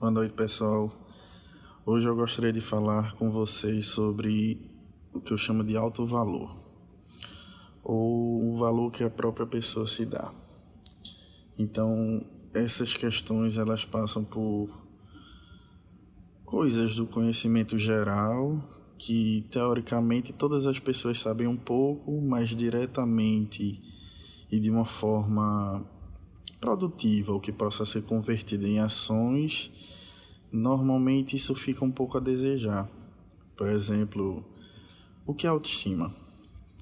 Boa noite, pessoal. Hoje eu gostaria de falar com vocês sobre o que eu chamo de alto valor, ou o valor que a própria pessoa se dá. Então, essas questões elas passam por coisas do conhecimento geral que teoricamente todas as pessoas sabem um pouco, mas diretamente e de uma forma produtiva, ou que possa ser convertida em ações, normalmente isso fica um pouco a desejar. Por exemplo, o que é autoestima?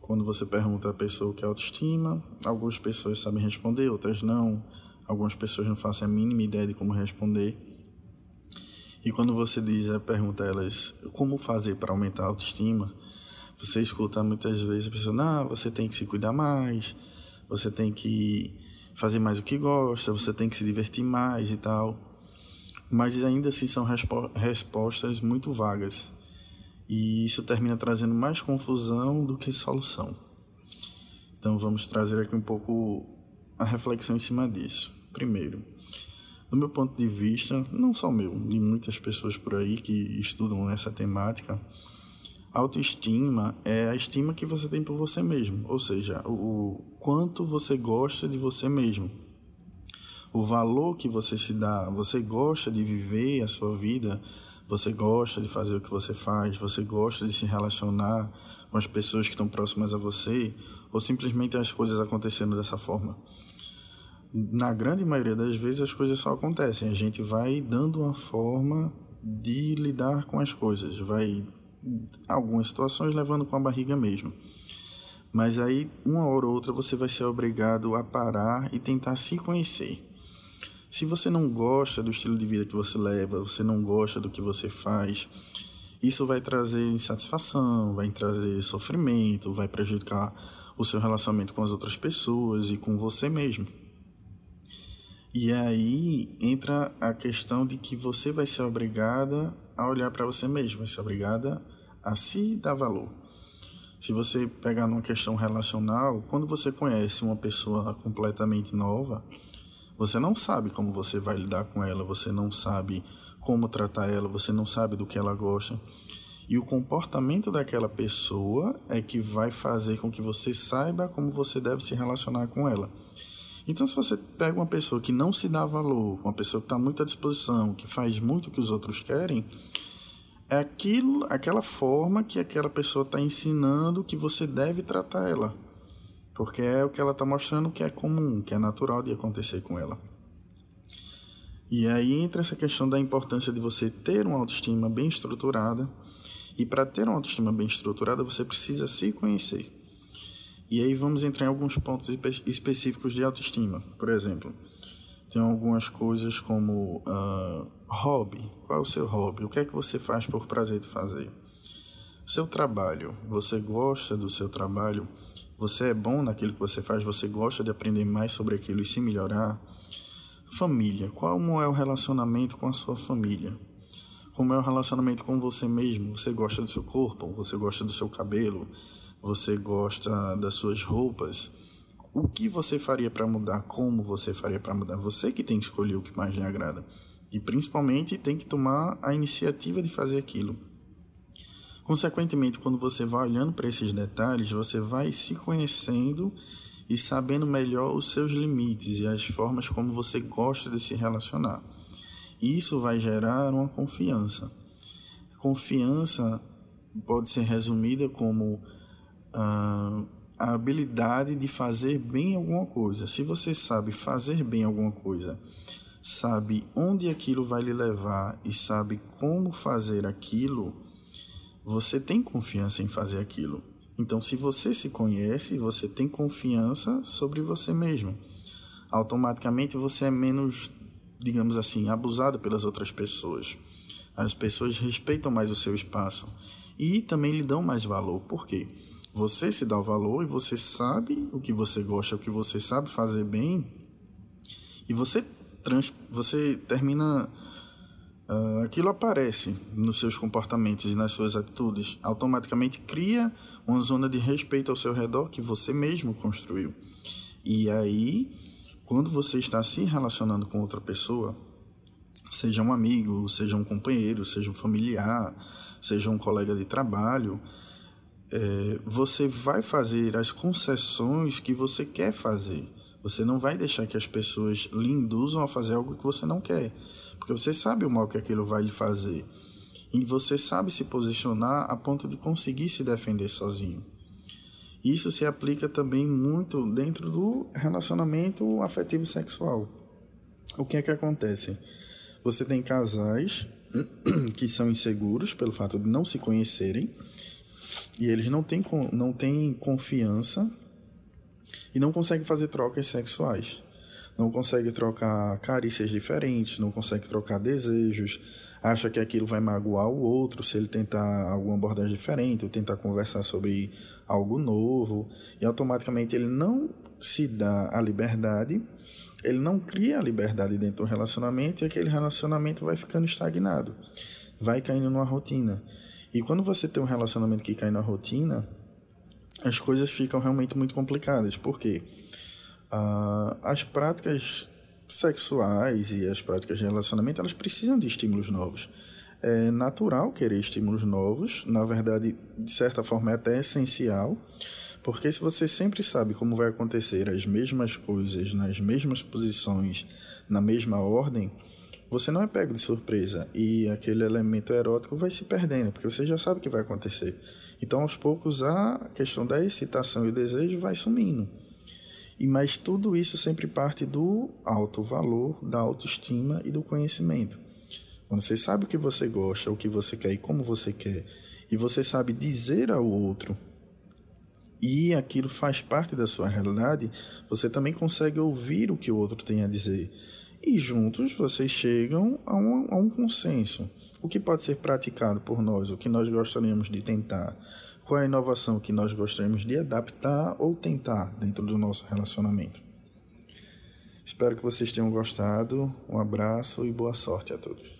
Quando você pergunta à pessoa o que é autoestima, algumas pessoas sabem responder, outras não. Algumas pessoas não fazem a mínima ideia de como responder. E quando você diz a pergunta a elas como fazer para aumentar a autoestima, você escuta muitas vezes a pessoa, não, você tem que se cuidar mais, você tem que fazer mais o que gosta, você tem que se divertir mais e tal. Mas ainda assim são respo respostas muito vagas. E isso termina trazendo mais confusão do que solução. Então vamos trazer aqui um pouco a reflexão em cima disso. Primeiro, do meu ponto de vista, não só meu, de muitas pessoas por aí que estudam essa temática, autoestima é a estima que você tem por você mesmo, ou seja, o, quanto você gosta de você mesmo. O valor que você se dá, você gosta de viver a sua vida, você gosta de fazer o que você faz, você gosta de se relacionar com as pessoas que estão próximas a você, ou simplesmente as coisas acontecendo dessa forma na grande maioria das vezes as coisas só acontecem. A gente vai dando uma forma de lidar com as coisas, vai algumas situações levando com a barriga mesmo. Mas aí, uma hora ou outra, você vai ser obrigado a parar e tentar se conhecer. Se você não gosta do estilo de vida que você leva, você não gosta do que você faz, isso vai trazer insatisfação, vai trazer sofrimento, vai prejudicar o seu relacionamento com as outras pessoas e com você mesmo. E aí entra a questão de que você vai ser obrigada a olhar para você mesmo, vai ser obrigada a se dar valor. Se você pegar numa questão relacional, quando você conhece uma pessoa completamente nova, você não sabe como você vai lidar com ela, você não sabe como tratar ela, você não sabe do que ela gosta. E o comportamento daquela pessoa é que vai fazer com que você saiba como você deve se relacionar com ela. Então, se você pega uma pessoa que não se dá valor, uma pessoa que está muito à disposição, que faz muito o que os outros querem, é aquilo, aquela forma que aquela pessoa está ensinando que você deve tratar ela. Porque é o que ela está mostrando que é comum, que é natural de acontecer com ela. E aí entra essa questão da importância de você ter uma autoestima bem estruturada. E para ter uma autoestima bem estruturada, você precisa se conhecer. E aí vamos entrar em alguns pontos específicos de autoestima. Por exemplo, tem algumas coisas como uh, hobby. Qual é o seu hobby? O que é que você faz por prazer de fazer? Seu trabalho. Você gosta do seu trabalho? Você é bom naquilo que você faz? Você gosta de aprender mais sobre aquilo e se melhorar? Família. Como é o relacionamento com a sua família? Como é o relacionamento com você mesmo? Você gosta do seu corpo? Você gosta do seu cabelo? Você gosta das suas roupas, o que você faria para mudar? Como você faria para mudar? Você que tem que escolher o que mais lhe agrada. E principalmente tem que tomar a iniciativa de fazer aquilo. Consequentemente, quando você vai olhando para esses detalhes, você vai se conhecendo e sabendo melhor os seus limites e as formas como você gosta de se relacionar. Isso vai gerar uma confiança. Confiança pode ser resumida como a, habilidade de fazer bem alguma coisa. Se você sabe fazer bem alguma coisa, sabe onde aquilo vai lhe levar e sabe como fazer aquilo, você tem confiança em fazer aquilo. Então, se você se conhece, você tem confiança sobre você mesmo. Automaticamente você é menos, digamos assim, abusado pelas outras pessoas. As pessoas respeitam mais o seu espaço e também lhe dão mais valor. Por quê? Você se dá o valor e você sabe o que você gosta, o que você sabe fazer bem, e você, trans, você termina. Uh, aquilo aparece nos seus comportamentos e nas suas atitudes. Automaticamente cria uma zona de respeito ao seu redor que você mesmo construiu. E aí, quando você está se relacionando com outra pessoa, seja um amigo, seja um companheiro, seja um familiar, seja um colega de trabalho, é, você vai fazer as concessões que você quer fazer. Você não vai deixar que as pessoas lhe induzam a fazer algo que você não quer, porque você sabe o mal que aquilo vai lhe fazer. E você sabe se posicionar a ponto de conseguir se defender sozinho. Isso se aplica também muito dentro do relacionamento afetivo sexual. O que é que acontece? Você tem casais que são inseguros pelo fato de não se conhecerem e eles não têm, não têm confiança e não conseguem fazer trocas sexuais. Não conseguem trocar carícias diferentes, não conseguem trocar desejos, acha que aquilo vai magoar o outro se ele tentar alguma abordagem diferente ou tentar conversar sobre algo novo e automaticamente ele não se dá a liberdade ele não cria a liberdade dentro do relacionamento e aquele relacionamento vai ficando estagnado, vai caindo numa rotina. E quando você tem um relacionamento que cai na rotina, as coisas ficam realmente muito complicadas, porque uh, as práticas sexuais e as práticas de relacionamento elas precisam de estímulos novos. É natural querer estímulos novos, na verdade, de certa forma é até essencial, porque se você sempre sabe como vai acontecer as mesmas coisas, nas mesmas posições, na mesma ordem, você não é pego de surpresa e aquele elemento erótico vai se perdendo, porque você já sabe o que vai acontecer. Então, aos poucos, a questão da excitação e o desejo vai sumindo. E mas tudo isso sempre parte do alto valor, da autoestima e do conhecimento. Quando você sabe o que você gosta, o que você quer e como você quer, e você sabe dizer ao outro e aquilo faz parte da sua realidade, você também consegue ouvir o que o outro tem a dizer. E juntos vocês chegam a um, a um consenso. O que pode ser praticado por nós, o que nós gostaríamos de tentar, qual é a inovação que nós gostaríamos de adaptar ou tentar dentro do nosso relacionamento. Espero que vocês tenham gostado. Um abraço e boa sorte a todos.